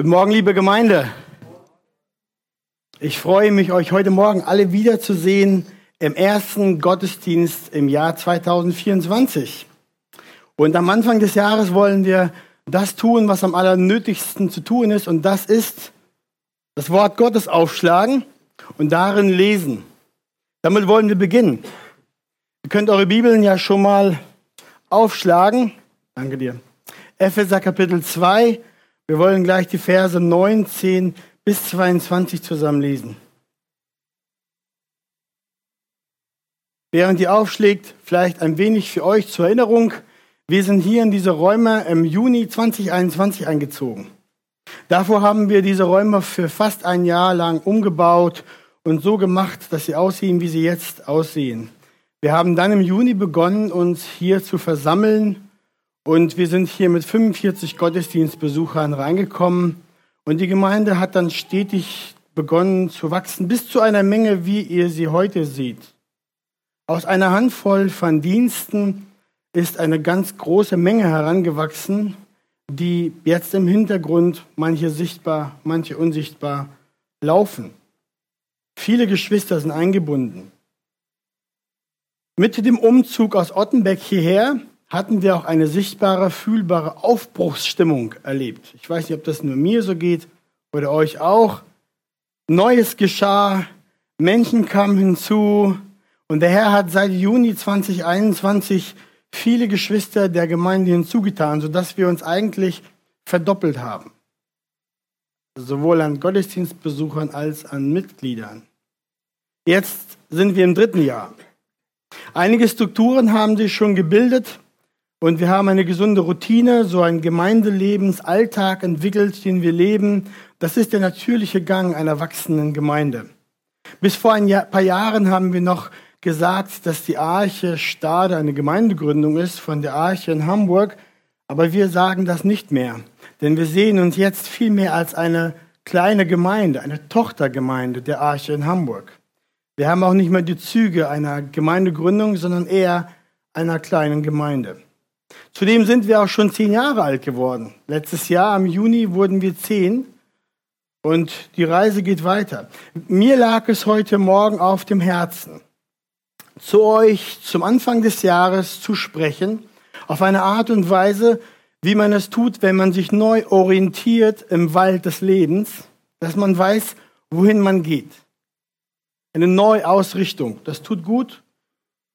Guten Morgen, liebe Gemeinde. Ich freue mich, euch heute Morgen alle wiederzusehen im ersten Gottesdienst im Jahr 2024. Und am Anfang des Jahres wollen wir das tun, was am allernötigsten zu tun ist. Und das ist das Wort Gottes aufschlagen und darin lesen. Damit wollen wir beginnen. Ihr könnt eure Bibeln ja schon mal aufschlagen. Danke dir. Epheser Kapitel 2, wir wollen gleich die Verse 19 bis 22 zusammen lesen. Während ihr aufschlägt, vielleicht ein wenig für euch zur Erinnerung, wir sind hier in diese Räume im Juni 2021 eingezogen. Davor haben wir diese Räume für fast ein Jahr lang umgebaut und so gemacht, dass sie aussehen, wie sie jetzt aussehen. Wir haben dann im Juni begonnen, uns hier zu versammeln und wir sind hier mit 45 Gottesdienstbesuchern reingekommen. Und die Gemeinde hat dann stetig begonnen zu wachsen, bis zu einer Menge, wie ihr sie heute seht. Aus einer Handvoll von Diensten ist eine ganz große Menge herangewachsen, die jetzt im Hintergrund, manche sichtbar, manche unsichtbar, laufen. Viele Geschwister sind eingebunden. Mit dem Umzug aus Ottenbeck hierher hatten wir auch eine sichtbare, fühlbare Aufbruchsstimmung erlebt. Ich weiß nicht, ob das nur mir so geht oder euch auch. Neues geschah, Menschen kamen hinzu und der Herr hat seit Juni 2021 viele Geschwister der Gemeinde hinzugetan, sodass wir uns eigentlich verdoppelt haben. Sowohl an Gottesdienstbesuchern als an Mitgliedern. Jetzt sind wir im dritten Jahr. Einige Strukturen haben sich schon gebildet und wir haben eine gesunde Routine, so ein Gemeindelebensalltag entwickelt, den wir leben. Das ist der natürliche Gang einer wachsenden Gemeinde. Bis vor ein paar Jahren haben wir noch gesagt, dass die Arche Stade eine Gemeindegründung ist von der Arche in Hamburg. Aber wir sagen das nicht mehr. Denn wir sehen uns jetzt viel mehr als eine kleine Gemeinde, eine Tochtergemeinde der Arche in Hamburg. Wir haben auch nicht mehr die Züge einer Gemeindegründung, sondern eher einer kleinen Gemeinde. Zudem sind wir auch schon zehn Jahre alt geworden. Letztes Jahr im Juni wurden wir zehn und die Reise geht weiter. Mir lag es heute Morgen auf dem Herzen, zu euch zum Anfang des Jahres zu sprechen, auf eine Art und Weise, wie man es tut, wenn man sich neu orientiert im Wald des Lebens, dass man weiß, wohin man geht. Eine Neuausrichtung. Das tut gut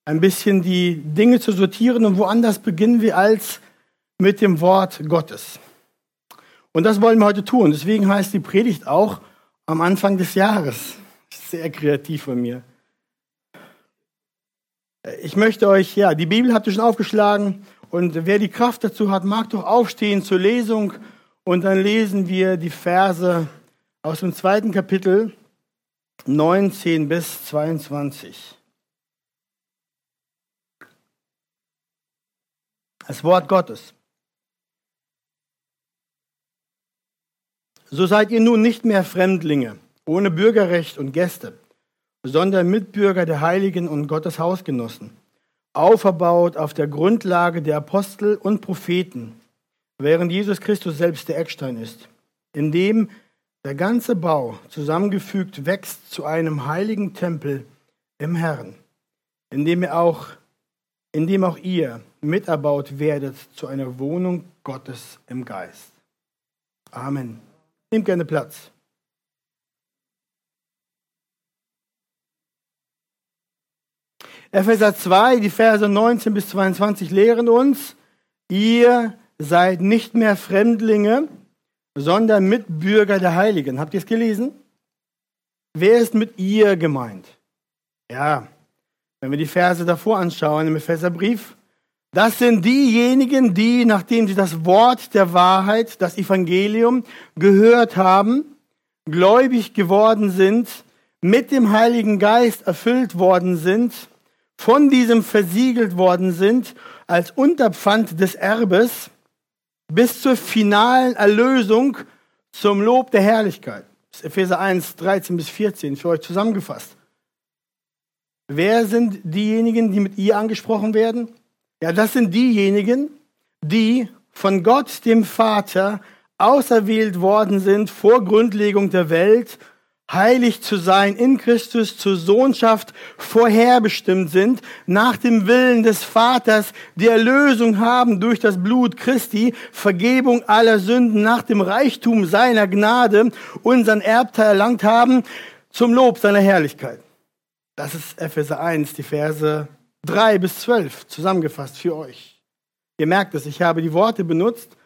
ein bisschen die Dinge zu sortieren und woanders beginnen wir als mit dem Wort Gottes. Und das wollen wir heute tun. Deswegen heißt die Predigt auch am Anfang des Jahres. Sehr kreativ von mir. Ich möchte euch, ja, die Bibel habt ihr schon aufgeschlagen und wer die Kraft dazu hat, mag doch aufstehen zur Lesung und dann lesen wir die Verse aus dem zweiten Kapitel 19 bis 22. Das Wort Gottes. So seid ihr nun nicht mehr Fremdlinge, ohne Bürgerrecht und Gäste, sondern Mitbürger der Heiligen und Gottes Hausgenossen, auferbaut auf der Grundlage der Apostel und Propheten, während Jesus Christus selbst der Eckstein ist, in dem der ganze Bau zusammengefügt wächst zu einem heiligen Tempel im Herrn, in dem auch in dem auch ihr miterbaut werdet zu einer Wohnung Gottes im Geist. Amen. Nehmt gerne Platz. Epheser 2, die Verse 19 bis 22 lehren uns, ihr seid nicht mehr Fremdlinge, sondern Mitbürger der Heiligen. Habt ihr es gelesen? Wer ist mit ihr gemeint? Ja, wenn wir die Verse davor anschauen im Epheserbrief, das sind diejenigen, die, nachdem sie das Wort der Wahrheit, das Evangelium gehört haben, gläubig geworden sind, mit dem Heiligen Geist erfüllt worden sind, von diesem versiegelt worden sind als Unterpfand des Erbes bis zur finalen Erlösung zum Lob der Herrlichkeit. Das ist Epheser 1, 13 bis 14 für euch zusammengefasst. Wer sind diejenigen, die mit ihr angesprochen werden? Ja, das sind diejenigen, die von Gott, dem Vater, auserwählt worden sind vor Grundlegung der Welt, heilig zu sein, in Christus zur Sohnschaft vorherbestimmt sind, nach dem Willen des Vaters die Erlösung haben durch das Blut Christi, Vergebung aller Sünden nach dem Reichtum seiner Gnade, unseren Erbteil erlangt haben, zum Lob seiner Herrlichkeit. Das ist Epheser 1, die Verse 3 bis 12 zusammengefasst für euch. Ihr merkt es, ich habe die Worte benutzt,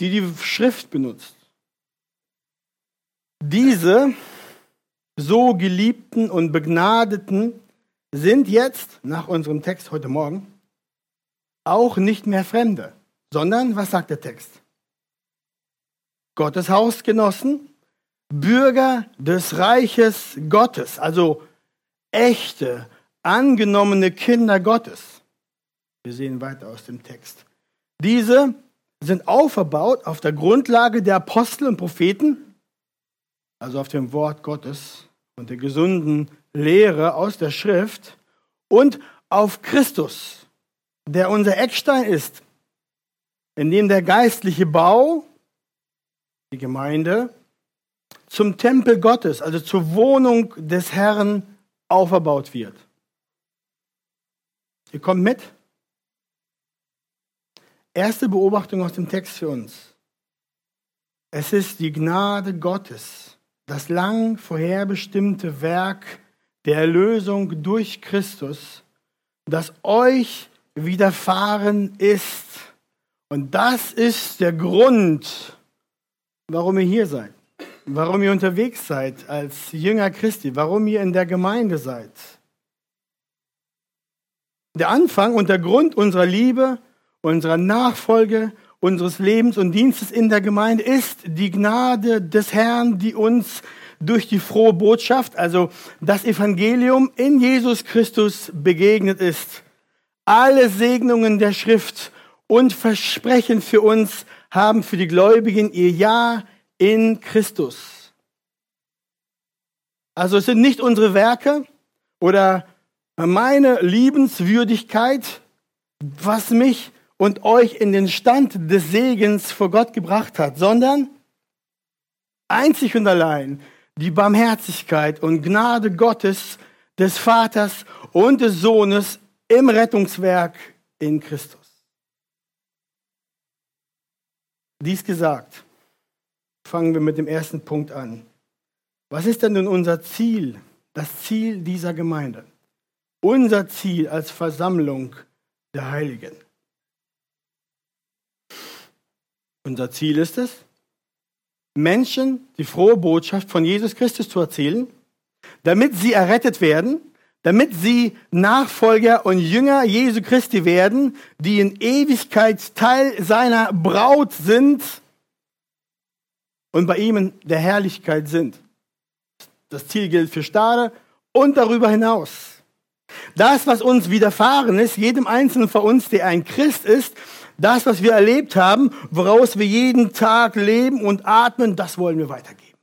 die die Schrift benutzt. Diese so geliebten und begnadeten sind jetzt, nach unserem Text heute Morgen, auch nicht mehr Fremde, sondern, was sagt der Text? Gottes Hausgenossen, Bürger des Reiches Gottes, also echte, angenommene Kinder Gottes. Wir sehen weiter aus dem Text. Diese sind aufgebaut auf der Grundlage der Apostel und Propheten, also auf dem Wort Gottes, und der gesunden Lehre aus der Schrift und auf Christus, der unser Eckstein ist, in dem der geistliche Bau, die Gemeinde, zum Tempel Gottes, also zur Wohnung des Herrn, aufgebaut wird. Ihr kommt mit? Erste Beobachtung aus dem Text für uns. Es ist die Gnade Gottes, das lang vorherbestimmte Werk der Erlösung durch Christus, das euch widerfahren ist. Und das ist der Grund, warum ihr hier seid, warum ihr unterwegs seid als Jünger Christi, warum ihr in der Gemeinde seid. Der Anfang und der Grund unserer Liebe, unserer Nachfolge unseres Lebens und Dienstes in der Gemeinde ist die Gnade des Herrn, die uns durch die frohe Botschaft, also das Evangelium in Jesus Christus begegnet ist. Alle Segnungen der Schrift und Versprechen für uns haben für die Gläubigen ihr Ja in Christus. Also es sind nicht unsere Werke oder meine Liebenswürdigkeit, was mich und euch in den Stand des Segens vor Gott gebracht hat, sondern einzig und allein die Barmherzigkeit und Gnade Gottes, des Vaters und des Sohnes im Rettungswerk in Christus. Dies gesagt, fangen wir mit dem ersten Punkt an. Was ist denn nun unser Ziel, das Ziel dieser Gemeinde? Unser Ziel als Versammlung der Heiligen. Unser Ziel ist es, Menschen die frohe Botschaft von Jesus Christus zu erzählen, damit sie errettet werden, damit sie Nachfolger und Jünger Jesu Christi werden, die in Ewigkeit Teil seiner Braut sind und bei ihm in der Herrlichkeit sind. Das Ziel gilt für Stade und darüber hinaus. Das, was uns widerfahren ist, jedem Einzelnen von uns, der ein Christ ist, das, was wir erlebt haben, woraus wir jeden Tag leben und atmen, das wollen wir weitergeben.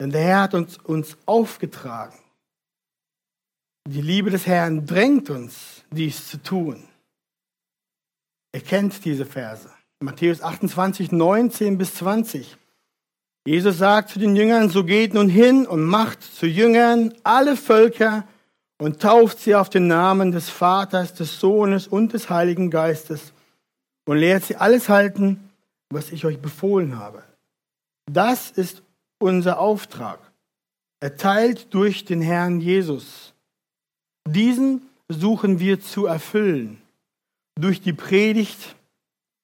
Denn der Herr hat uns, uns aufgetragen. Die Liebe des Herrn drängt uns, dies zu tun. Ihr kennt diese Verse. Matthäus 28, 19 bis 20. Jesus sagt zu den Jüngern, so geht nun hin und macht zu Jüngern alle Völker, und tauft sie auf den Namen des Vaters, des Sohnes und des Heiligen Geistes und lehrt sie alles halten, was ich euch befohlen habe. Das ist unser Auftrag, erteilt durch den Herrn Jesus. Diesen suchen wir zu erfüllen durch die Predigt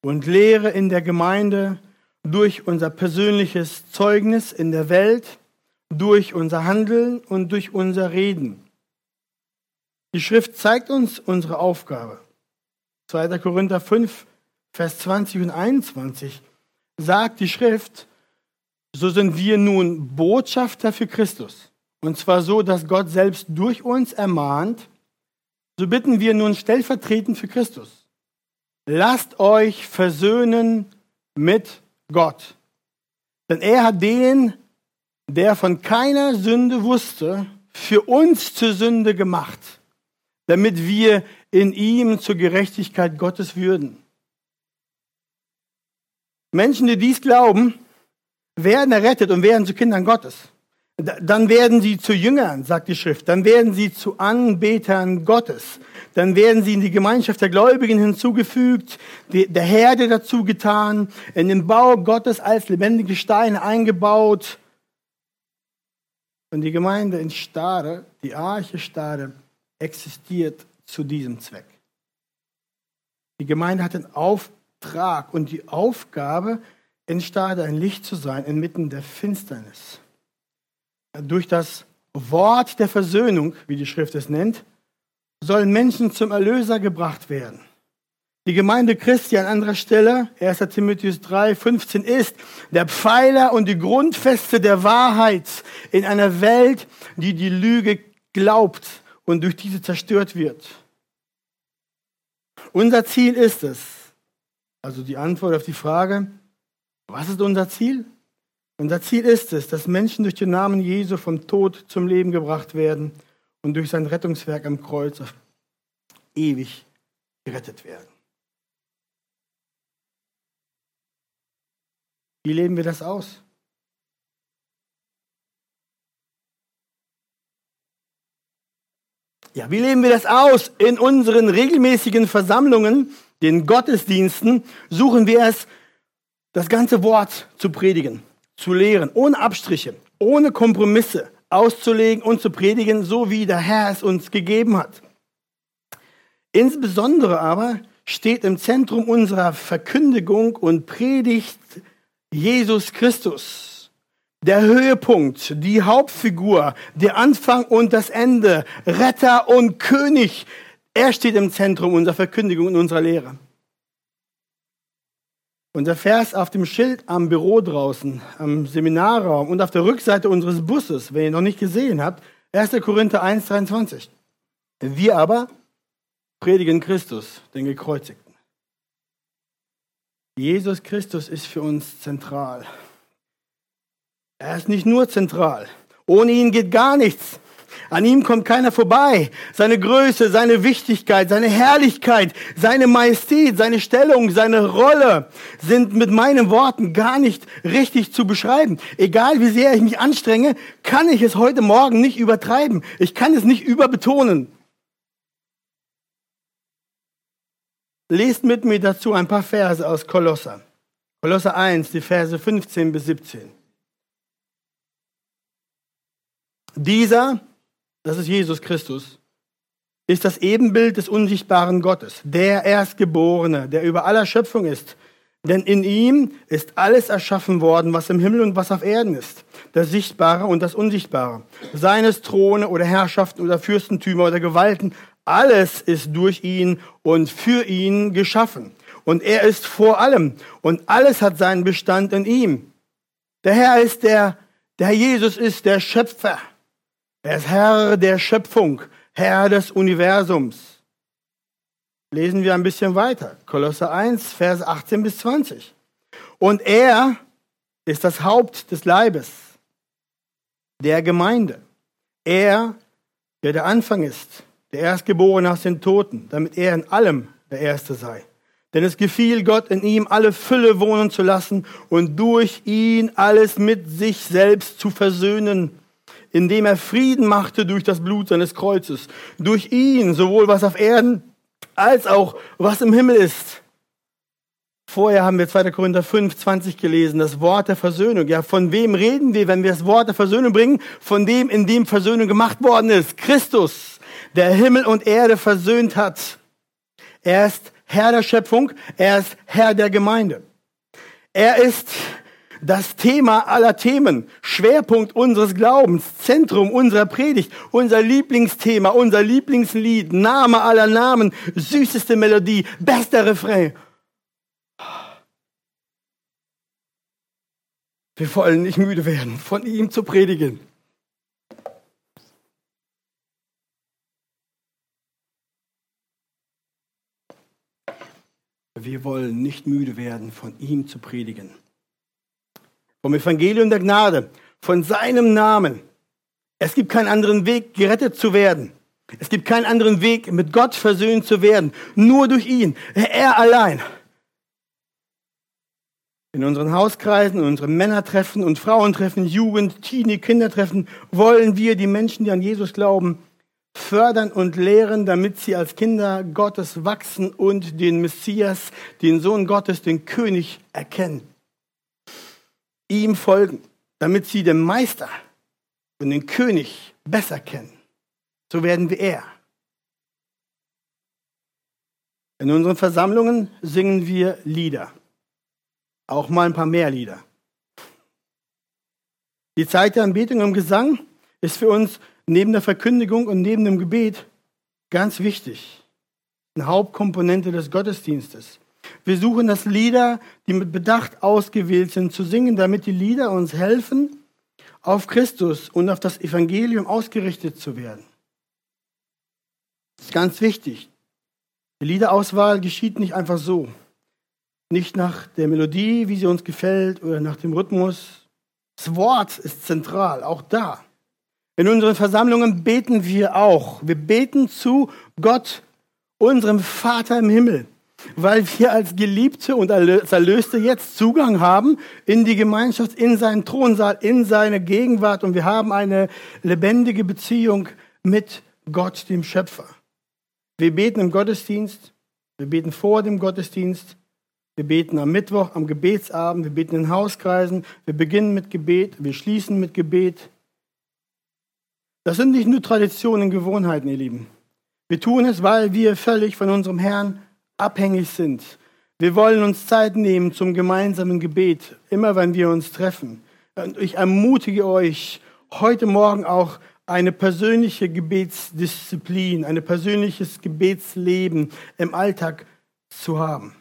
und Lehre in der Gemeinde, durch unser persönliches Zeugnis in der Welt, durch unser Handeln und durch unser Reden. Die Schrift zeigt uns unsere Aufgabe. 2. Korinther 5, Vers 20 und 21 sagt die Schrift, so sind wir nun Botschafter für Christus. Und zwar so, dass Gott selbst durch uns ermahnt, so bitten wir nun stellvertretend für Christus. Lasst euch versöhnen mit Gott. Denn er hat den, der von keiner Sünde wusste, für uns zur Sünde gemacht damit wir in ihm zur Gerechtigkeit Gottes würden. Menschen, die dies glauben, werden errettet und werden zu Kindern Gottes. Dann werden sie zu Jüngern, sagt die Schrift. Dann werden sie zu Anbetern Gottes. Dann werden sie in die Gemeinschaft der Gläubigen hinzugefügt, der Herde dazu getan, in den Bau Gottes als lebendige Steine eingebaut. Und die Gemeinde in Stade, die Arche Stade, existiert zu diesem Zweck. Die Gemeinde hat den Auftrag und die Aufgabe, in Stade ein Licht zu sein inmitten der Finsternis durch das Wort der Versöhnung, wie die Schrift es nennt, sollen Menschen zum Erlöser gebracht werden. Die Gemeinde Christi an anderer Stelle, 1. Timotheus 3, 15 ist der Pfeiler und die Grundfeste der Wahrheit in einer Welt, die die Lüge glaubt und durch diese zerstört wird. Unser Ziel ist es, also die Antwort auf die Frage, was ist unser Ziel? Unser Ziel ist es, dass Menschen durch den Namen Jesu vom Tod zum Leben gebracht werden und durch sein Rettungswerk am Kreuz ewig gerettet werden. Wie leben wir das aus? Ja, wie leben wir das aus? In unseren regelmäßigen Versammlungen, den Gottesdiensten, suchen wir es, das ganze Wort zu predigen zu lehren, ohne Abstriche, ohne Kompromisse auszulegen und zu predigen, so wie der Herr es uns gegeben hat. Insbesondere aber steht im Zentrum unserer Verkündigung und Predigt Jesus Christus. Der Höhepunkt, die Hauptfigur, der Anfang und das Ende, Retter und König. Er steht im Zentrum unserer Verkündigung und unserer Lehre. Und der Vers auf dem Schild am Büro draußen, am Seminarraum und auf der Rückseite unseres Busses, wenn ihr noch nicht gesehen habt, 1. Korinther 1, 23. Wir aber predigen Christus, den Gekreuzigten. Jesus Christus ist für uns zentral. Er ist nicht nur zentral. Ohne ihn geht gar nichts. An ihm kommt keiner vorbei. Seine Größe, seine Wichtigkeit, seine Herrlichkeit, seine Majestät, seine Stellung, seine Rolle sind mit meinen Worten gar nicht richtig zu beschreiben. Egal wie sehr ich mich anstrenge, kann ich es heute Morgen nicht übertreiben. Ich kann es nicht überbetonen. Lest mit mir dazu ein paar Verse aus Kolosser. Kolosser 1, die Verse 15 bis 17. Dieser das ist Jesus Christus, ist das Ebenbild des unsichtbaren Gottes, der Erstgeborene, der über aller Schöpfung ist. Denn in ihm ist alles erschaffen worden, was im Himmel und was auf Erden ist, das Sichtbare und das Unsichtbare, seines Throne oder Herrschaften oder Fürstentümer oder Gewalten, alles ist durch ihn und für ihn geschaffen. Und er ist vor allem und alles hat seinen Bestand in ihm. Der Herr ist der, der Jesus ist der Schöpfer. Er ist Herr der Schöpfung, Herr des Universums. Lesen wir ein bisschen weiter. Kolosser 1, Vers 18 bis 20. Und er ist das Haupt des Leibes, der Gemeinde. Er, der der Anfang ist, der Erstgeborene aus den Toten, damit er in allem der Erste sei. Denn es gefiel Gott, in ihm alle Fülle wohnen zu lassen und durch ihn alles mit sich selbst zu versöhnen indem er Frieden machte durch das Blut seines Kreuzes. Durch ihn, sowohl was auf Erden als auch was im Himmel ist. Vorher haben wir 2. Korinther 5, 20 gelesen, das Wort der Versöhnung. Ja, von wem reden wir, wenn wir das Wort der Versöhnung bringen? Von dem, in dem Versöhnung gemacht worden ist. Christus, der Himmel und Erde versöhnt hat. Er ist Herr der Schöpfung, er ist Herr der Gemeinde. Er ist das Thema aller Themen, Schwerpunkt unseres Glaubens, Zentrum unserer Predigt, unser Lieblingsthema, unser Lieblingslied, Name aller Namen, süßeste Melodie, bester Refrain. Wir wollen nicht müde werden, von ihm zu predigen. Wir wollen nicht müde werden, von ihm zu predigen vom Evangelium der Gnade, von seinem Namen. Es gibt keinen anderen Weg, gerettet zu werden. Es gibt keinen anderen Weg, mit Gott versöhnt zu werden. Nur durch ihn. Er allein. In unseren Hauskreisen, in unseren Männertreffen und Frauentreffen, Jugend, Teenie, Kindertreffen wollen wir die Menschen, die an Jesus glauben, fördern und lehren, damit sie als Kinder Gottes wachsen und den Messias, den Sohn Gottes, den König erkennen. Ihm folgen, damit sie den Meister und den König besser kennen. So werden wir er. In unseren Versammlungen singen wir Lieder. Auch mal ein paar mehr Lieder. Die Zeit der Anbetung im Gesang ist für uns neben der Verkündigung und neben dem Gebet ganz wichtig. Eine Hauptkomponente des Gottesdienstes. Wir suchen das Lieder, die mit Bedacht ausgewählt sind, zu singen, damit die Lieder uns helfen, auf Christus und auf das Evangelium ausgerichtet zu werden. Das ist ganz wichtig. Die Liederauswahl geschieht nicht einfach so. Nicht nach der Melodie, wie sie uns gefällt, oder nach dem Rhythmus. Das Wort ist zentral, auch da. In unseren Versammlungen beten wir auch. Wir beten zu Gott, unserem Vater im Himmel, weil wir als Geliebte und als Erlöste jetzt Zugang haben in die Gemeinschaft, in seinen Thronsaal, in seine Gegenwart und wir haben eine lebendige Beziehung mit Gott, dem Schöpfer. Wir beten im Gottesdienst, wir beten vor dem Gottesdienst, wir beten am Mittwoch, am Gebetsabend, wir beten in Hauskreisen, wir beginnen mit Gebet, wir schließen mit Gebet. Das sind nicht nur Traditionen, Gewohnheiten, ihr Lieben. Wir tun es, weil wir völlig von unserem Herrn abhängig sind. Wir wollen uns Zeit nehmen zum gemeinsamen Gebet, immer wenn wir uns treffen. Und ich ermutige euch, heute Morgen auch eine persönliche Gebetsdisziplin, ein persönliches Gebetsleben im Alltag zu haben.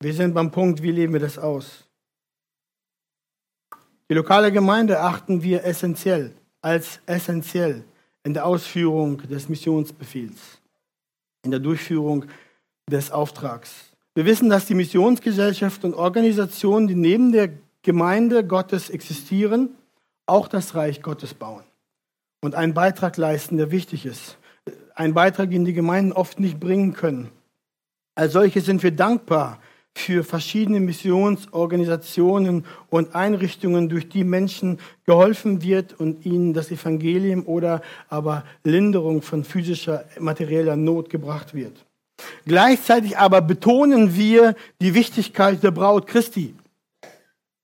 Wir sind beim Punkt, wie leben wir das aus? Die lokale Gemeinde erachten wir essentiell, als essentiell in der Ausführung des Missionsbefehls, in der Durchführung des Auftrags. Wir wissen, dass die Missionsgesellschaft und Organisationen, die neben der Gemeinde Gottes existieren, auch das Reich Gottes bauen und einen Beitrag leisten, der wichtig ist. Ein Beitrag, den die Gemeinden oft nicht bringen können. Als solche sind wir dankbar für verschiedene Missionsorganisationen und Einrichtungen, durch die Menschen geholfen wird und ihnen das Evangelium oder aber Linderung von physischer, materieller Not gebracht wird. Gleichzeitig aber betonen wir die Wichtigkeit der Braut Christi,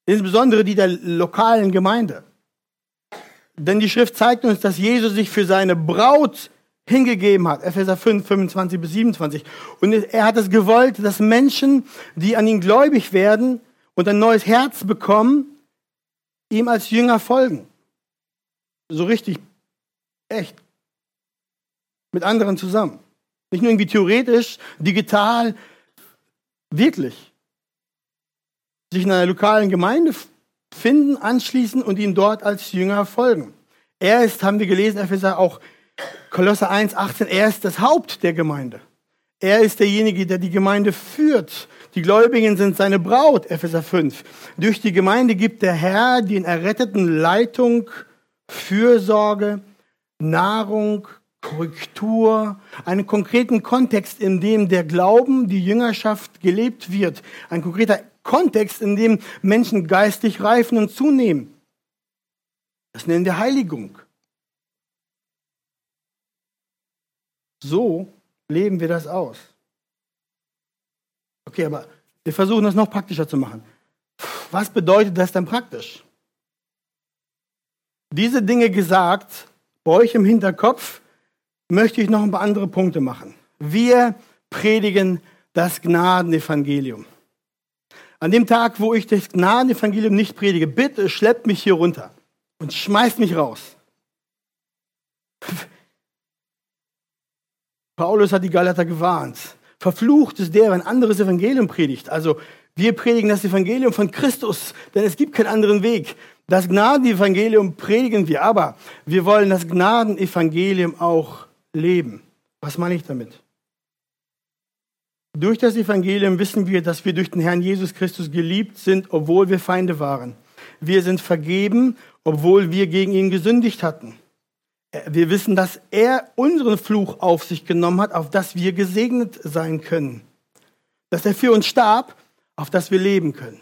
insbesondere die der lokalen Gemeinde. Denn die Schrift zeigt uns, dass Jesus sich für seine Braut hingegeben hat. Epheser 5, 25 bis 27. Und er hat es gewollt, dass Menschen, die an ihn gläubig werden und ein neues Herz bekommen, ihm als Jünger folgen. So richtig, echt. Mit anderen zusammen. Nicht nur irgendwie theoretisch, digital, wirklich. Sich in einer lokalen Gemeinde finden, anschließen und ihm dort als Jünger folgen. Er ist, haben wir gelesen, Epheser auch Kolosser 1, 18, er ist das Haupt der Gemeinde. Er ist derjenige, der die Gemeinde führt. Die Gläubigen sind seine Braut, Epheser 5. Durch die Gemeinde gibt der Herr den Erretteten Leitung, Fürsorge, Nahrung, Korrektur, einen konkreten Kontext, in dem der Glauben, die Jüngerschaft gelebt wird. Ein konkreter Kontext, in dem Menschen geistig reifen und zunehmen. Das nennen wir Heiligung. So leben wir das aus. Okay, aber wir versuchen das noch praktischer zu machen. Was bedeutet das dann praktisch? Diese Dinge gesagt, bei euch im Hinterkopf, möchte ich noch ein paar andere Punkte machen. Wir predigen das Gnadenevangelium. An dem Tag, wo ich das Gnadenevangelium nicht predige, bitte schleppt mich hier runter und schmeißt mich raus. Paulus hat die Galater gewarnt. Verflucht ist der, wenn anderes Evangelium predigt. Also wir predigen das Evangelium von Christus, denn es gibt keinen anderen Weg. Das Gnadenevangelium predigen wir, aber wir wollen das Gnadenevangelium auch leben. Was meine ich damit? Durch das Evangelium wissen wir, dass wir durch den Herrn Jesus Christus geliebt sind, obwohl wir Feinde waren. Wir sind vergeben, obwohl wir gegen ihn gesündigt hatten. Wir wissen, dass er unseren Fluch auf sich genommen hat, auf dass wir gesegnet sein können. dass er für uns starb, auf das wir leben können.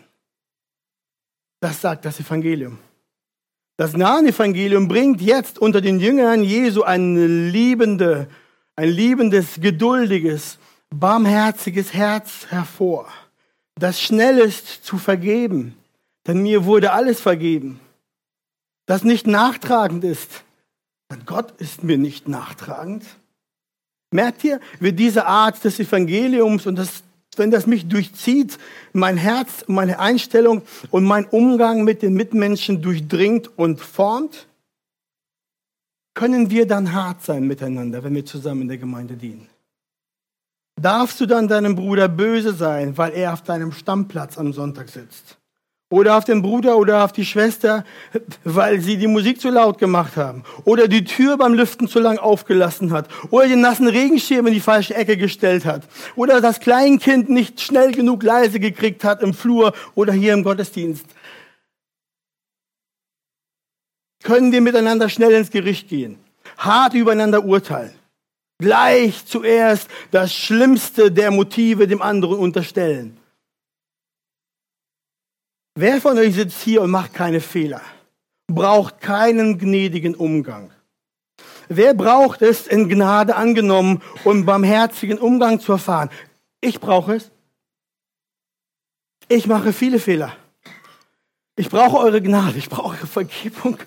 Das sagt das Evangelium. Das Nahen-Evangelium bringt jetzt unter den Jüngern Jesu ein, liebende, ein liebendes, geduldiges, barmherziges Herz hervor, das schnell ist zu vergeben, denn mir wurde alles vergeben, das nicht nachtragend ist, denn Gott ist mir nicht nachtragend. Merkt ihr, wie diese Art des Evangeliums und das, wenn das mich durchzieht, mein Herz, meine Einstellung und mein Umgang mit den Mitmenschen durchdringt und formt? Können wir dann hart sein miteinander, wenn wir zusammen in der Gemeinde dienen? Darfst du dann deinem Bruder böse sein, weil er auf deinem Stammplatz am Sonntag sitzt? Oder auf den Bruder oder auf die Schwester, weil sie die Musik zu laut gemacht haben. Oder die Tür beim Lüften zu lang aufgelassen hat. Oder den nassen Regenschirm in die falsche Ecke gestellt hat. Oder das Kleinkind nicht schnell genug leise gekriegt hat im Flur oder hier im Gottesdienst. Können wir miteinander schnell ins Gericht gehen. Hart übereinander urteilen. Gleich zuerst das Schlimmste der Motive dem anderen unterstellen Wer von euch sitzt hier und macht keine Fehler? Braucht keinen gnädigen Umgang? Wer braucht es, in Gnade angenommen und barmherzigen Umgang zu erfahren? Ich brauche es. Ich mache viele Fehler. Ich brauche eure Gnade, ich brauche eure Vergebung.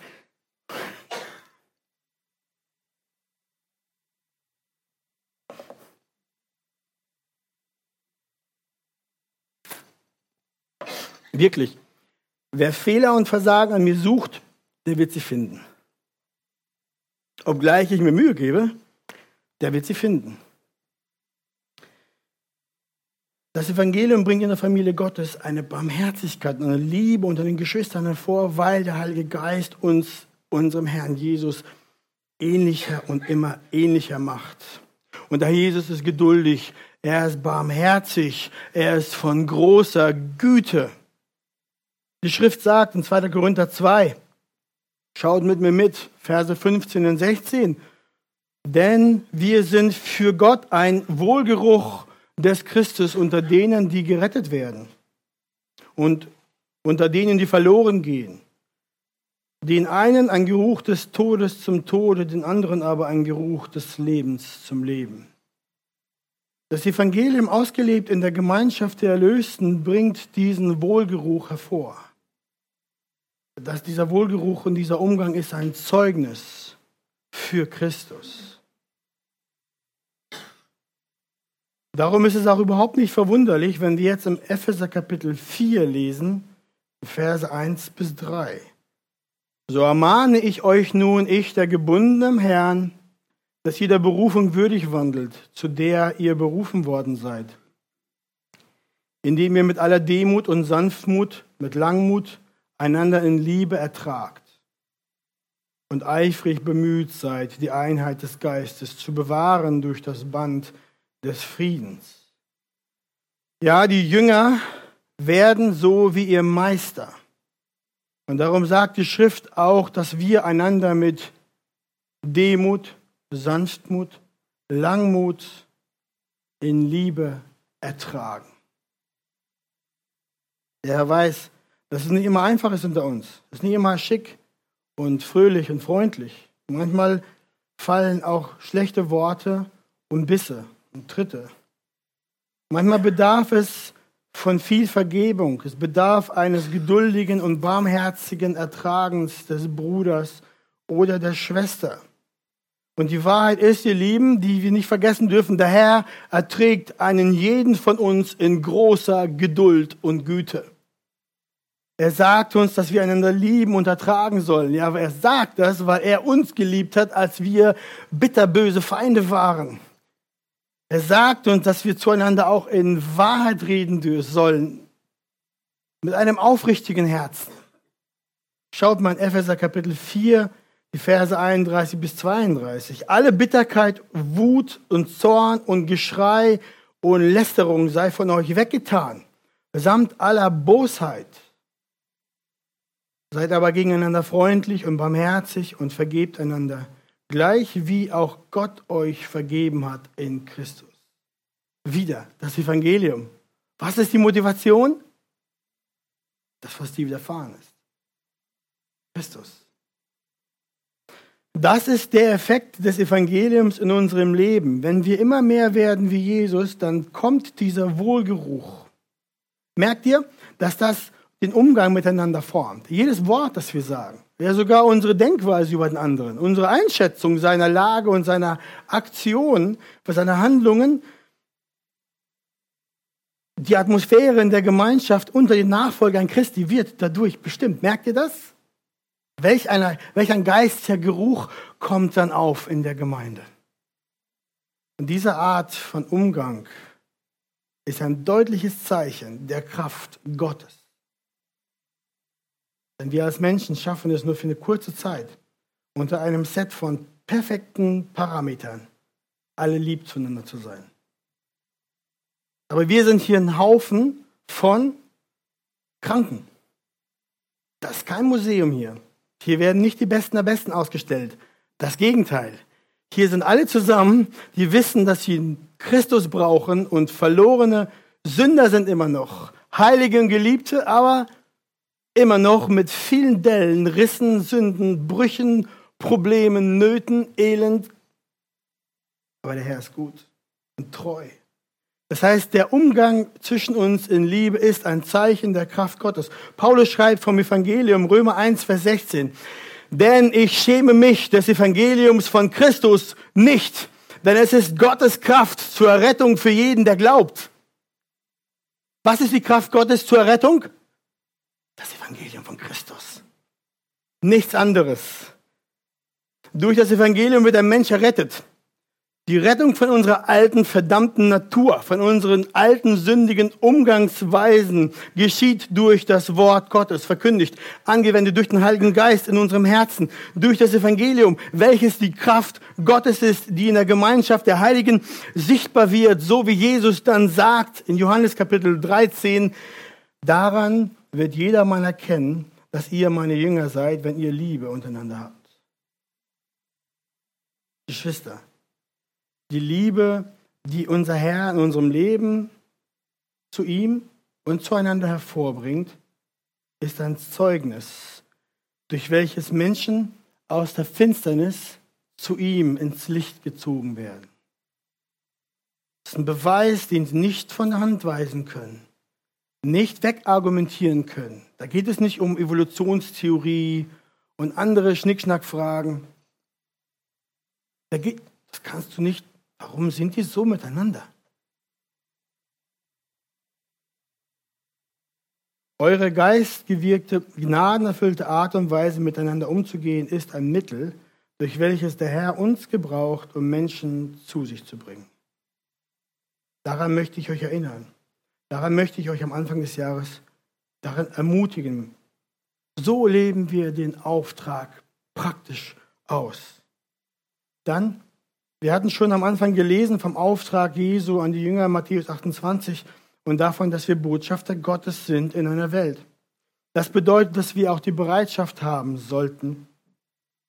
Wirklich. Wer Fehler und Versagen an mir sucht, der wird sie finden. Obgleich ich mir Mühe gebe, der wird sie finden. Das Evangelium bringt in der Familie Gottes eine Barmherzigkeit, eine Liebe unter den Geschwistern hervor, weil der Heilige Geist uns, unserem Herrn Jesus, ähnlicher und immer ähnlicher macht. Und der Jesus ist geduldig, er ist barmherzig, er ist von großer Güte. Die Schrift sagt in 2. Korinther 2, schaut mit mir mit, Verse 15 und 16, denn wir sind für Gott ein Wohlgeruch des Christus unter denen, die gerettet werden und unter denen, die verloren gehen. Den einen ein Geruch des Todes zum Tode, den anderen aber ein Geruch des Lebens zum Leben. Das Evangelium ausgelebt in der Gemeinschaft der Erlösten bringt diesen Wohlgeruch hervor dass dieser Wohlgeruch und dieser Umgang ist ein Zeugnis für Christus. Darum ist es auch überhaupt nicht verwunderlich, wenn wir jetzt im Epheser Kapitel 4 lesen, Verse 1 bis 3. So ermahne ich euch nun, ich, der gebundene im Herrn, dass ihr der Berufung würdig wandelt, zu der ihr berufen worden seid, indem ihr mit aller Demut und Sanftmut, mit Langmut, einander in Liebe ertragt und eifrig bemüht seid, die Einheit des Geistes zu bewahren durch das Band des Friedens. Ja, die Jünger werden so wie ihr Meister. Und darum sagt die Schrift auch, dass wir einander mit Demut, Sanftmut, Langmut in Liebe ertragen. Der Herr weiß, dass es nicht immer einfach ist unter uns. Es ist nicht immer schick und fröhlich und freundlich. Manchmal fallen auch schlechte Worte und Bisse und Tritte. Manchmal bedarf es von viel Vergebung. Es bedarf eines geduldigen und barmherzigen Ertragens des Bruders oder der Schwester. Und die Wahrheit ist, ihr Lieben, die wir nicht vergessen dürfen, der Herr erträgt einen jeden von uns in großer Geduld und Güte. Er sagt uns, dass wir einander lieben und ertragen sollen. Ja, aber er sagt das, weil er uns geliebt hat, als wir bitterböse Feinde waren. Er sagt uns, dass wir zueinander auch in Wahrheit reden sollen, mit einem aufrichtigen Herzen. Schaut mal in Epheser Kapitel 4, die Verse 31 bis 32. Alle Bitterkeit, Wut und Zorn und Geschrei und Lästerung sei von euch weggetan, samt aller Bosheit Seid aber gegeneinander freundlich und barmherzig und vergebt einander, gleich wie auch Gott euch vergeben hat in Christus. Wieder das Evangelium. Was ist die Motivation? Das, was dir widerfahren ist. Christus. Das ist der Effekt des Evangeliums in unserem Leben. Wenn wir immer mehr werden wie Jesus, dann kommt dieser Wohlgeruch. Merkt ihr, dass das den Umgang miteinander formt? Jedes Wort, das wir sagen, ja sogar unsere Denkweise über den anderen, unsere Einschätzung seiner Lage und seiner Aktion, seiner Handlungen, die Atmosphäre in der Gemeinschaft unter den Nachfolgern Christi wird dadurch bestimmt. Merkt ihr das? Welch, einer, welch ein geistiger Geruch kommt dann auf in der Gemeinde? Und diese Art von Umgang ist ein deutliches Zeichen der Kraft Gottes. Denn wir als Menschen schaffen es nur für eine kurze Zeit, unter einem Set von perfekten Parametern alle lieb zueinander zu sein. Aber wir sind hier ein Haufen von Kranken. Das ist kein Museum hier. Hier werden nicht die Besten der Besten ausgestellt. Das Gegenteil. Hier sind alle zusammen, die wissen, dass sie Christus brauchen und verlorene Sünder sind immer noch. Heilige und Geliebte, aber immer noch mit vielen Dellen, Rissen, Sünden, Brüchen, Problemen, Nöten, Elend. Aber der Herr ist gut und treu. Das heißt, der Umgang zwischen uns in Liebe ist ein Zeichen der Kraft Gottes. Paulus schreibt vom Evangelium, Römer 1, Vers 16, denn ich schäme mich des Evangeliums von Christus nicht, denn es ist Gottes Kraft zur Errettung für jeden, der glaubt. Was ist die Kraft Gottes zur Errettung? Das Evangelium von Christus. Nichts anderes. Durch das Evangelium wird der Mensch errettet. Die Rettung von unserer alten, verdammten Natur, von unseren alten, sündigen Umgangsweisen geschieht durch das Wort Gottes, verkündigt, angewendet durch den Heiligen Geist in unserem Herzen, durch das Evangelium, welches die Kraft Gottes ist, die in der Gemeinschaft der Heiligen sichtbar wird, so wie Jesus dann sagt in Johannes Kapitel 13, daran wird jedermann erkennen, dass ihr meine Jünger seid, wenn ihr Liebe untereinander habt. Geschwister, die Liebe, die unser Herr in unserem Leben zu ihm und zueinander hervorbringt, ist ein Zeugnis, durch welches Menschen aus der Finsternis zu ihm ins Licht gezogen werden. Das ist ein Beweis, den sie nicht von der Hand weisen können, nicht wegargumentieren können. Da geht es nicht um Evolutionstheorie und andere Schnickschnackfragen. Da geht, das kannst du nicht Warum sind die so miteinander? Eure geistgewirkte, gnadenerfüllte Art und Weise, miteinander umzugehen, ist ein Mittel, durch welches der Herr uns gebraucht, um Menschen zu sich zu bringen. Daran möchte ich euch erinnern. Daran möchte ich euch am Anfang des Jahres daran ermutigen. So leben wir den Auftrag praktisch aus. Dann wir hatten schon am Anfang gelesen vom Auftrag Jesu an die Jünger Matthäus 28 und davon, dass wir Botschafter Gottes sind in einer Welt. Das bedeutet, dass wir auch die Bereitschaft haben sollten,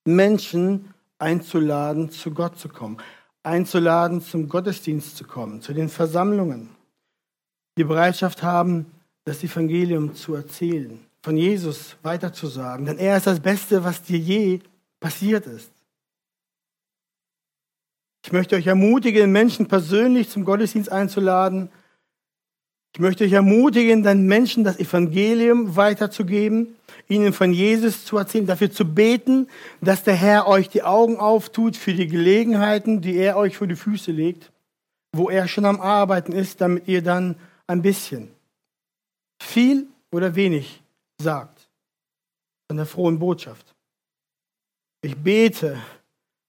Menschen einzuladen, zu Gott zu kommen, einzuladen, zum Gottesdienst zu kommen, zu den Versammlungen. Die Bereitschaft haben, das Evangelium zu erzählen, von Jesus weiterzusagen, denn er ist das Beste, was dir je passiert ist. Ich möchte euch ermutigen, Menschen persönlich zum Gottesdienst einzuladen. Ich möchte euch ermutigen, den Menschen das Evangelium weiterzugeben, ihnen von Jesus zu erzählen, dafür zu beten, dass der Herr euch die Augen auftut für die Gelegenheiten, die er euch vor die Füße legt, wo er schon am Arbeiten ist, damit ihr dann ein bisschen, viel oder wenig sagt von der frohen Botschaft. Ich bete,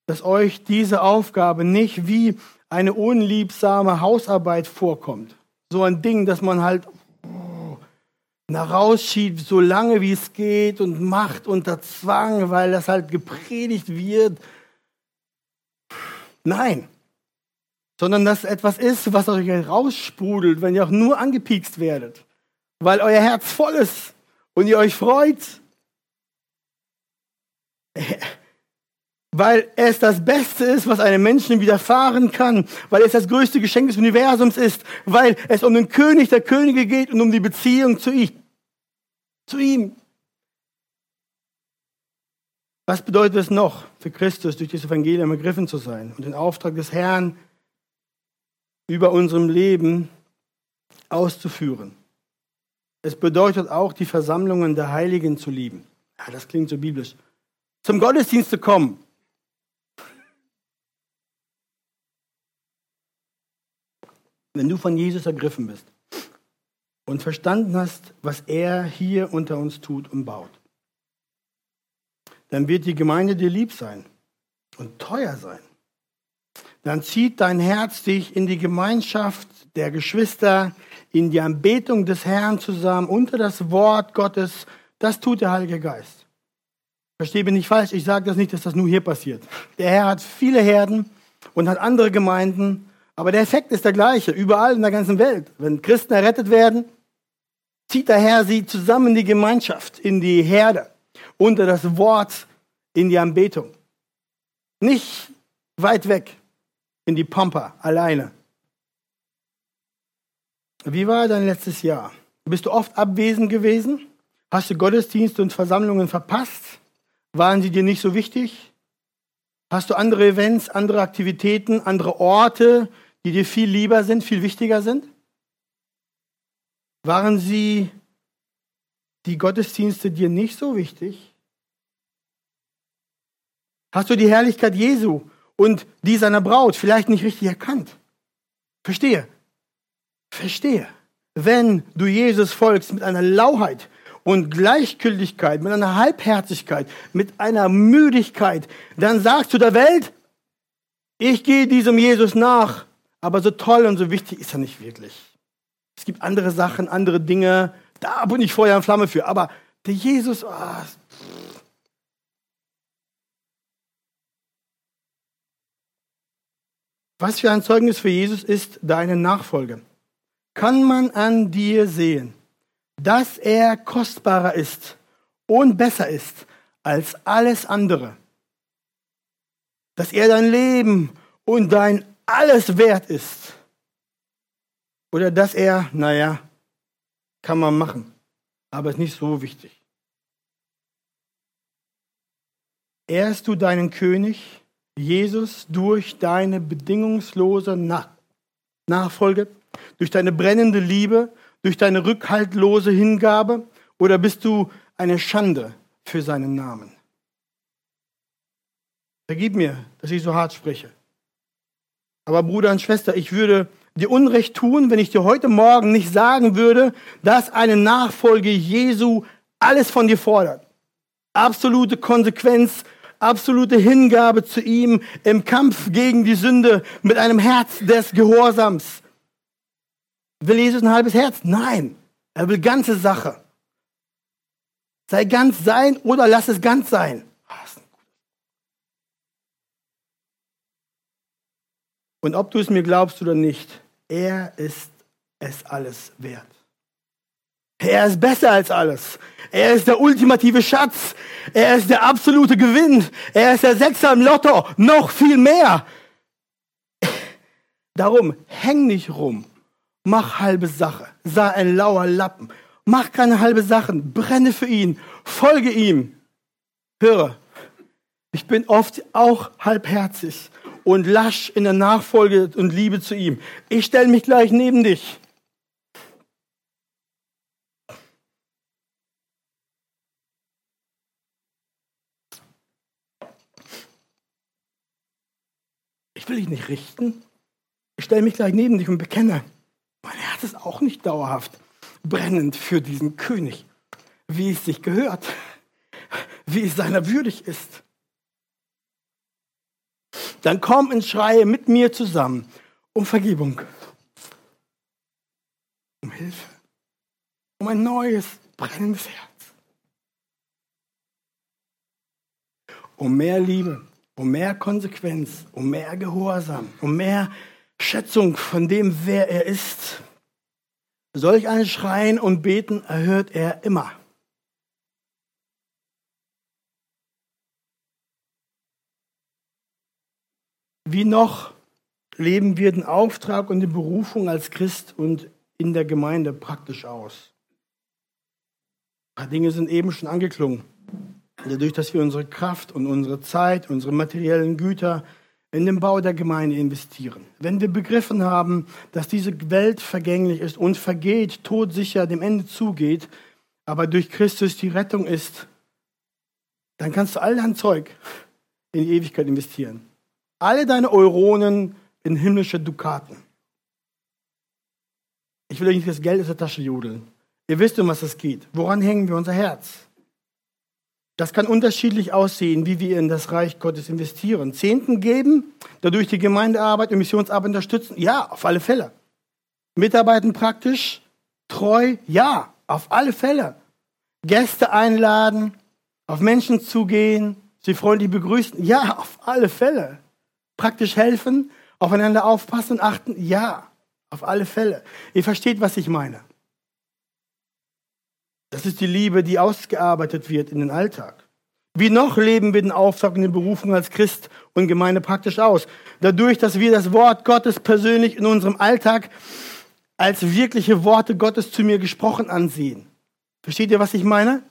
dass euch diese Aufgabe nicht wie eine unliebsame Hausarbeit vorkommt. So ein Ding, dass man halt nach rausschiebt, so lange wie es geht und macht unter Zwang, weil das halt gepredigt wird. Nein, sondern dass etwas ist, was euch raussprudelt, wenn ihr auch nur angepiekst werdet, weil euer Herz voll ist und ihr euch freut weil es das Beste ist, was einem Menschen widerfahren kann, weil es das größte Geschenk des Universums ist, weil es um den König der Könige geht und um die Beziehung zu ihm. Zu ihm. Was bedeutet es noch für Christus, durch das Evangelium ergriffen zu sein und den Auftrag des Herrn über unserem Leben auszuführen? Es bedeutet auch, die Versammlungen der Heiligen zu lieben. Ja, das klingt so biblisch. Zum Gottesdienst zu kommen. Wenn du von Jesus ergriffen bist und verstanden hast, was er hier unter uns tut und baut, dann wird die Gemeinde dir lieb sein und teuer sein. Dann zieht dein Herz dich in die Gemeinschaft der Geschwister, in die Anbetung des Herrn zusammen, unter das Wort Gottes. Das tut der Heilige Geist. Verstehe mich nicht falsch, ich sage das nicht, dass das nur hier passiert. Der Herr hat viele Herden und hat andere Gemeinden, aber der Effekt ist der gleiche, überall in der ganzen Welt. Wenn Christen errettet werden, zieht der Herr sie zusammen in die Gemeinschaft, in die Herde, unter das Wort, in die Anbetung. Nicht weit weg, in die Pampa, alleine. Wie war dein letztes Jahr? Bist du oft abwesend gewesen? Hast du Gottesdienste und Versammlungen verpasst? Waren sie dir nicht so wichtig? Hast du andere Events, andere Aktivitäten, andere Orte, die dir viel lieber sind, viel wichtiger sind? Waren sie die Gottesdienste dir nicht so wichtig? Hast du die Herrlichkeit Jesu und die seiner Braut vielleicht nicht richtig erkannt? Verstehe. Verstehe. Wenn du Jesus folgst mit einer Lauheit, und Gleichgültigkeit, mit einer Halbherzigkeit, mit einer Müdigkeit, dann sagst du der Welt, ich gehe diesem Jesus nach, aber so toll und so wichtig ist er nicht wirklich. Es gibt andere Sachen, andere Dinge, da bin ich Feuer und Flamme für, aber der Jesus, oh, Was für ein Zeugnis für Jesus ist deine Nachfolge? Kann man an dir sehen, dass er kostbarer ist und besser ist als alles andere. Dass er dein Leben und dein alles wert ist. Oder dass er, naja, kann man machen, aber ist nicht so wichtig. Ehrst du deinen König, Jesus, durch deine bedingungslose Nachfolge, durch deine brennende Liebe durch deine rückhaltlose Hingabe oder bist du eine Schande für seinen Namen? Vergib mir, dass ich so hart spreche. Aber Bruder und Schwester, ich würde dir Unrecht tun, wenn ich dir heute Morgen nicht sagen würde, dass eine Nachfolge Jesu alles von dir fordert. Absolute Konsequenz, absolute Hingabe zu ihm im Kampf gegen die Sünde mit einem Herz des Gehorsams. Will Jesus ein halbes Herz? Nein, er will ganze Sache. Sei ganz sein oder lass es ganz sein. Und ob du es mir glaubst oder nicht, er ist es alles wert. Er ist besser als alles. Er ist der ultimative Schatz. Er ist der absolute Gewinn. Er ist der Sechser im Lotto. Noch viel mehr. Darum häng nicht rum mach halbe Sache, sei ein lauer Lappen, mach keine halbe Sachen, brenne für ihn, folge ihm. Höre, ich bin oft auch halbherzig und lasch in der Nachfolge und Liebe zu ihm. Ich stelle mich gleich neben dich. Will dich nicht richten. Ich stelle mich gleich neben dich und bekenne. Mein Herz ist auch nicht dauerhaft brennend für diesen König, wie es sich gehört, wie es seiner würdig ist. Dann komm und schreie mit mir zusammen um Vergebung, um Hilfe, um ein neues, brennendes Herz, um mehr Liebe, um mehr Konsequenz, um mehr Gehorsam, um mehr Schätzung von dem, wer er ist. Solch ein Schreien und Beten erhört er immer. Wie noch leben wir den Auftrag und die Berufung als Christ und in der Gemeinde praktisch aus? Ein paar Dinge sind eben schon angeklungen. Dadurch, dass wir unsere Kraft und unsere Zeit, unsere materiellen Güter in den Bau der Gemeinde investieren. Wenn wir begriffen haben, dass diese Welt vergänglich ist und vergeht, todsicher dem Ende zugeht, aber durch Christus die Rettung ist, dann kannst du all dein Zeug in die Ewigkeit investieren. Alle deine Euronen in himmlische Dukaten. Ich will euch nicht das Geld aus der Tasche jodeln. Ihr wisst, um was es geht. Woran hängen wir unser Herz? Das kann unterschiedlich aussehen, wie wir in das Reich Gottes investieren. Zehnten geben, dadurch die Gemeindearbeit und Missionsarbeit unterstützen? Ja, auf alle Fälle. Mitarbeiten praktisch? Treu? Ja, auf alle Fälle. Gäste einladen, auf Menschen zugehen, sie freundlich begrüßen? Ja, auf alle Fälle. Praktisch helfen, aufeinander aufpassen und achten? Ja, auf alle Fälle. Ihr versteht, was ich meine. Das ist die Liebe, die ausgearbeitet wird in den Alltag. Wie noch leben wir den Auftrag und den Berufung als Christ und Gemeinde praktisch aus? Dadurch, dass wir das Wort Gottes persönlich in unserem Alltag als wirkliche Worte Gottes zu mir gesprochen ansehen. Versteht ihr, was ich meine?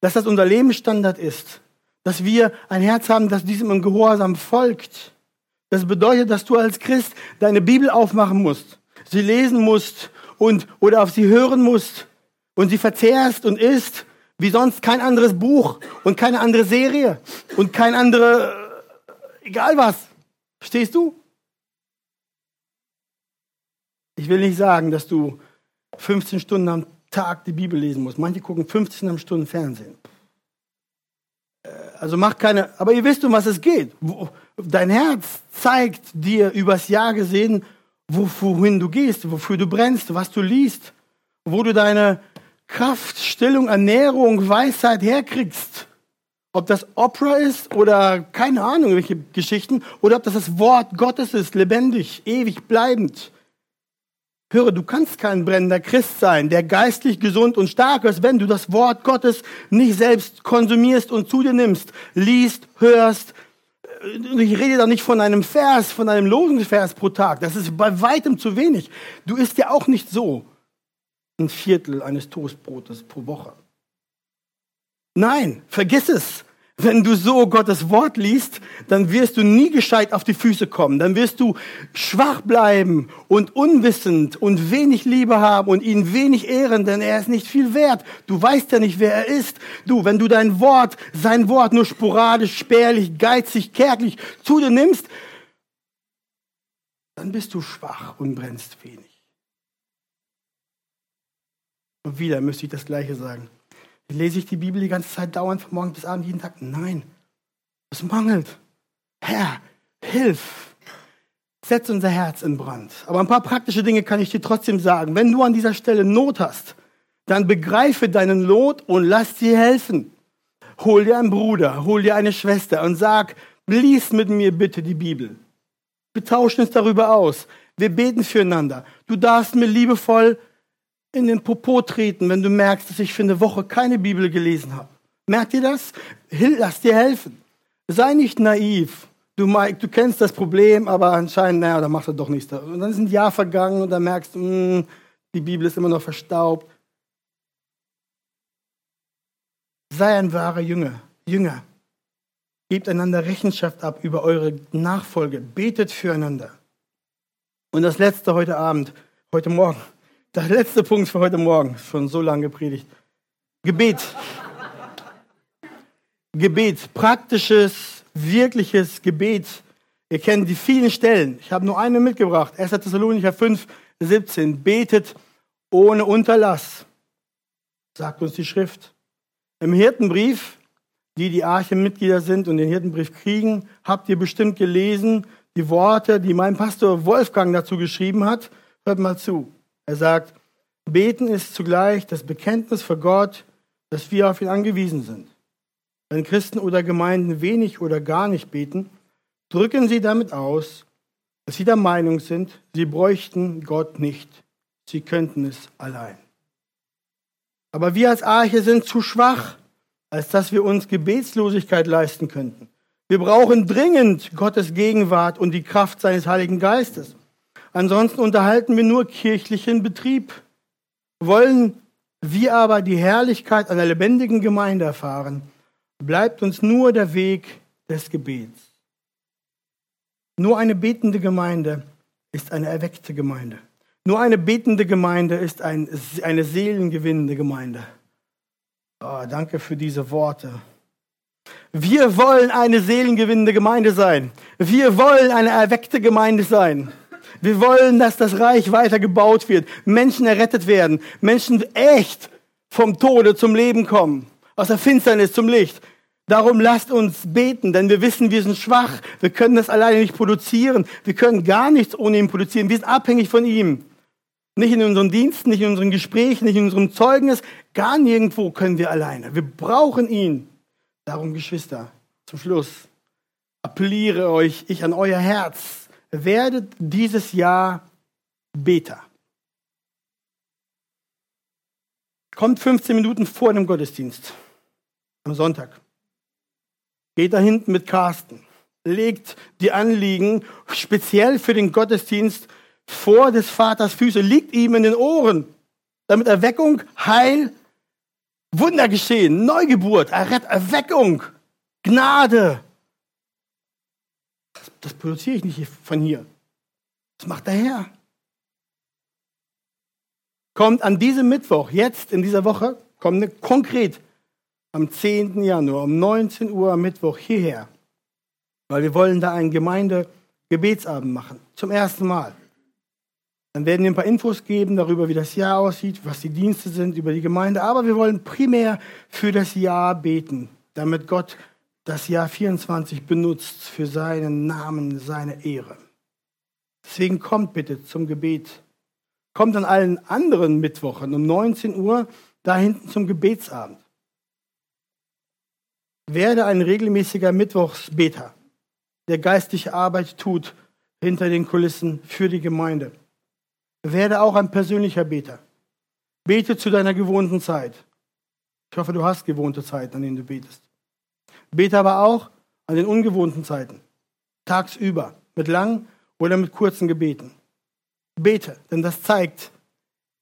Dass das unser Lebensstandard ist. Dass wir ein Herz haben, das diesem im Gehorsam folgt. Das bedeutet, dass du als Christ deine Bibel aufmachen musst, sie lesen musst und oder auf sie hören musst und sie verzehrst und isst wie sonst kein anderes Buch und keine andere Serie und kein andere, egal was. Verstehst du? Ich will nicht sagen, dass du 15 Stunden am Tag die Bibel lesen musst. Manche gucken 15 am Stunden Fernsehen. Äh, also mach keine, aber ihr wisst, um was es geht. Dein Herz zeigt dir übers Jahr gesehen, wohin du gehst, wofür du brennst, was du liest, wo du deine Kraft, Stillung, Ernährung, Weisheit herkriegst. Ob das Opera ist oder keine Ahnung, welche Geschichten, oder ob das das Wort Gottes ist, lebendig, ewig bleibend. Höre, du kannst kein brennender Christ sein, der geistlich gesund und stark ist, wenn du das Wort Gottes nicht selbst konsumierst und zu dir nimmst, liest, hörst. Ich rede da nicht von einem Vers, von einem Losungsvers pro Tag. Das ist bei weitem zu wenig. Du isst ja auch nicht so ein Viertel eines Toastbrotes pro Woche. Nein, vergiss es. Wenn du so Gottes Wort liest, dann wirst du nie gescheit auf die Füße kommen. Dann wirst du schwach bleiben und unwissend und wenig Liebe haben und ihn wenig ehren, denn er ist nicht viel wert. Du weißt ja nicht, wer er ist. Du, wenn du dein Wort, sein Wort nur sporadisch, spärlich, geizig, kärglich zu dir nimmst, dann bist du schwach und brennst wenig. Und wieder müsste ich das Gleiche sagen. Lese ich die Bibel die ganze Zeit dauernd von morgens bis abends jeden Tag? Nein. Es mangelt. Herr, hilf. Setz unser Herz in Brand. Aber ein paar praktische Dinge kann ich dir trotzdem sagen. Wenn du an dieser Stelle Not hast, dann begreife deinen Not und lass dir helfen. Hol dir einen Bruder, hol dir eine Schwester und sag, lies mit mir bitte die Bibel. Wir tauschen uns darüber aus. Wir beten füreinander. Du darfst mir liebevoll in den Popo treten, wenn du merkst, dass ich für eine Woche keine Bibel gelesen habe. Merkt ihr das? Lass dir helfen. Sei nicht naiv. Du, du kennst das Problem, aber anscheinend, naja, da macht er doch nichts. Und dann ist ein Jahr vergangen und dann merkst du, hm, die Bibel ist immer noch verstaubt. Sei ein wahrer Jünger. Jünger. Gebt einander Rechenschaft ab über eure Nachfolge. Betet füreinander. Und das letzte heute Abend, heute Morgen. Der letzte Punkt für heute Morgen, schon so lange gepredigt. Gebet. Gebet, praktisches, wirkliches Gebet. Ihr kennt die vielen Stellen. Ich habe nur eine mitgebracht. 1. Thessalonicher 5, 17. Betet ohne Unterlass, sagt uns die Schrift. Im Hirtenbrief, die die Arche-Mitglieder sind und den Hirtenbrief kriegen, habt ihr bestimmt gelesen, die Worte, die mein Pastor Wolfgang dazu geschrieben hat. Hört mal zu. Er sagt, beten ist zugleich das Bekenntnis für Gott, dass wir auf ihn angewiesen sind. Wenn Christen oder Gemeinden wenig oder gar nicht beten, drücken sie damit aus, dass sie der Meinung sind, sie bräuchten Gott nicht, sie könnten es allein. Aber wir als Arche sind zu schwach, als dass wir uns Gebetslosigkeit leisten könnten. Wir brauchen dringend Gottes Gegenwart und die Kraft seines Heiligen Geistes. Ansonsten unterhalten wir nur kirchlichen Betrieb. Wollen wir aber die Herrlichkeit einer lebendigen Gemeinde erfahren, bleibt uns nur der Weg des Gebets. Nur eine betende Gemeinde ist eine erweckte Gemeinde. Nur eine betende Gemeinde ist ein, eine seelengewinnende Gemeinde. Oh, danke für diese Worte. Wir wollen eine seelengewinnende Gemeinde sein. Wir wollen eine erweckte Gemeinde sein. Wir wollen, dass das Reich weiter gebaut wird, Menschen errettet werden, Menschen echt vom Tode zum Leben kommen, aus der Finsternis zum Licht. Darum lasst uns beten, denn wir wissen, wir sind schwach. Wir können das alleine nicht produzieren. Wir können gar nichts ohne ihn produzieren. Wir sind abhängig von ihm. Nicht in unseren Diensten, nicht in unseren Gesprächen, nicht in unserem Zeugnis. Gar nirgendwo können wir alleine. Wir brauchen ihn. Darum, Geschwister, zum Schluss appelliere euch ich an euer Herz. Werdet dieses Jahr Beter. Kommt 15 Minuten vor dem Gottesdienst am Sonntag. Geht da hinten mit Carsten. Legt die Anliegen speziell für den Gottesdienst vor des Vaters Füße, liegt ihm in den Ohren, damit Erweckung, Heil, Wunder geschehen, Neugeburt, Erweckung, Gnade. Das, produziere ich nicht von hier. Das macht der Herr. Kommt an diesem Mittwoch, jetzt in dieser Woche, kommt konkret am 10. Januar um 19 Uhr am Mittwoch hierher, weil wir wollen da einen Gemeindegebetsabend machen, zum ersten Mal. Dann werden wir ein paar Infos geben darüber, wie das Jahr aussieht, was die Dienste sind, über die Gemeinde. Aber wir wollen primär für das Jahr beten, damit Gott das Jahr 24 benutzt für seinen Namen, seine Ehre. Deswegen kommt bitte zum Gebet. Kommt an allen anderen Mittwochen um 19 Uhr da hinten zum Gebetsabend. Werde ein regelmäßiger Mittwochsbeter, der geistliche Arbeit tut hinter den Kulissen für die Gemeinde. Werde auch ein persönlicher Beter. Bete zu deiner gewohnten Zeit. Ich hoffe, du hast gewohnte Zeiten, an denen du betest. Bete aber auch an den ungewohnten Zeiten. Tagsüber, mit langen oder mit kurzen Gebeten. Bete, denn das zeigt,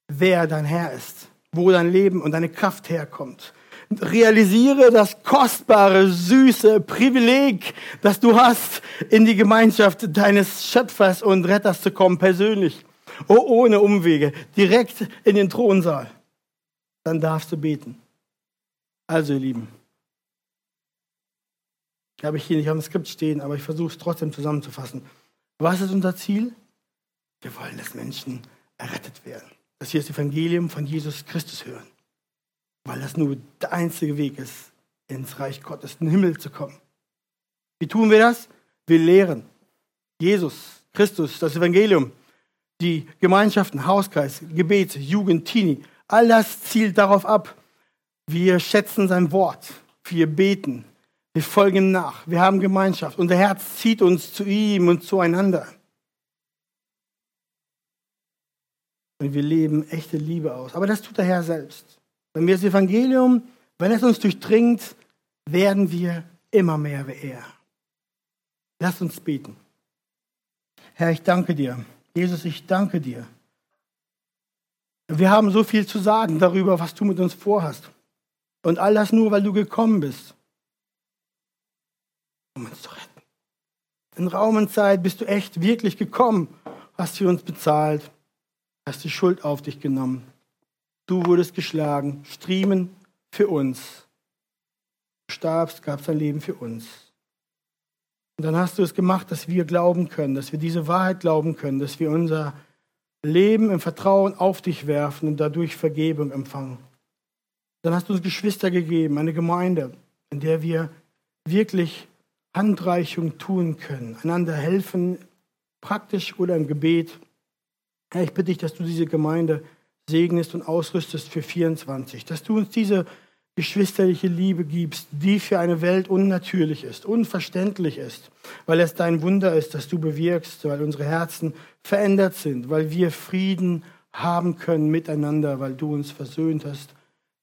wer dein Herr ist, wo dein Leben und deine Kraft herkommt realisiere das kostbare, süße Privileg, das du hast, in die Gemeinschaft deines Schöpfers und Retters zu kommen, persönlich, oh, ohne Umwege, direkt in den Thronsaal. Dann darfst du beten. Also, ihr Lieben, habe ich hier nicht am Skript stehen, aber ich versuche es trotzdem zusammenzufassen. Was ist unser Ziel? Wir wollen, dass Menschen errettet werden, dass sie das Evangelium von Jesus Christus hören weil das nur der einzige Weg ist, ins Reich Gottes, in den Himmel zu kommen. Wie tun wir das? Wir lehren Jesus, Christus, das Evangelium, die Gemeinschaften, Hauskreis, Gebet, Jugend, Teenie. All das zielt darauf ab. Wir schätzen sein Wort. Wir beten. Wir folgen nach. Wir haben Gemeinschaft. Unser Herz zieht uns zu ihm und zueinander. Und wir leben echte Liebe aus. Aber das tut der Herr selbst. Wenn wir das Evangelium, wenn es uns durchdringt, werden wir immer mehr wie er. Lass uns beten. Herr, ich danke dir. Jesus, ich danke dir. Wir haben so viel zu sagen darüber, was du mit uns vorhast. Und all das nur, weil du gekommen bist, um uns zu retten. In Raum und Zeit bist du echt wirklich gekommen, hast für uns bezahlt, hast die Schuld auf dich genommen. Du wurdest geschlagen, Striemen für uns. Du starbst, gabst dein Leben für uns. Und dann hast du es gemacht, dass wir glauben können, dass wir diese Wahrheit glauben können, dass wir unser Leben im Vertrauen auf dich werfen und dadurch Vergebung empfangen. Dann hast du uns Geschwister gegeben, eine Gemeinde, in der wir wirklich Handreichung tun können, einander helfen, praktisch oder im Gebet. Herr, ich bitte dich, dass du diese Gemeinde segnest und ausrüstest für 24, dass du uns diese geschwisterliche Liebe gibst, die für eine Welt unnatürlich ist, unverständlich ist, weil es dein Wunder ist, dass du bewirkst, weil unsere Herzen verändert sind, weil wir Frieden haben können miteinander, weil du uns versöhnt hast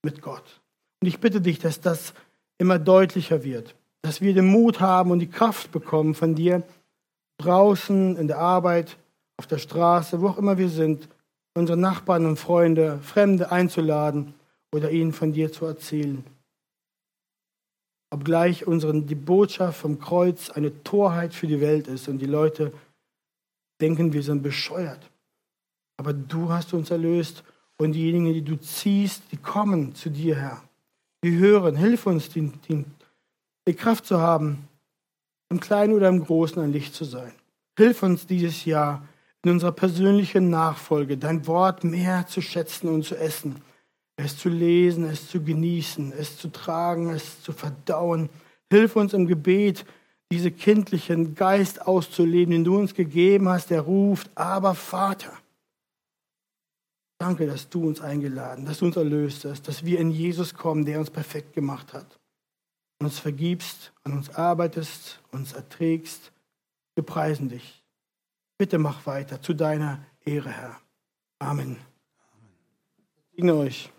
mit Gott. Und ich bitte dich, dass das immer deutlicher wird, dass wir den Mut haben und die Kraft bekommen von dir, draußen, in der Arbeit, auf der Straße, wo auch immer wir sind, unsere Nachbarn und Freunde, Fremde einzuladen oder ihnen von dir zu erzählen. Obgleich unseren, die Botschaft vom Kreuz eine Torheit für die Welt ist und die Leute denken, wir sind bescheuert. Aber du hast uns erlöst und diejenigen, die du ziehst, die kommen zu dir, Herr. Die hören, hilf uns, die, die, die Kraft zu haben, im Kleinen oder im Großen ein Licht zu sein. Hilf uns dieses Jahr in unserer persönlichen Nachfolge, dein Wort mehr zu schätzen und zu essen, es zu lesen, es zu genießen, es zu tragen, es zu verdauen. Hilf uns im Gebet, diese kindlichen Geist auszuleben, den du uns gegeben hast, der ruft, aber Vater. Danke, dass du uns eingeladen, dass du uns erlöst hast, dass wir in Jesus kommen, der uns perfekt gemacht hat. Uns vergibst, an uns arbeitest, uns erträgst. Wir preisen dich. Bitte mach weiter zu deiner Ehre, Herr. Amen. Amen. Segne euch.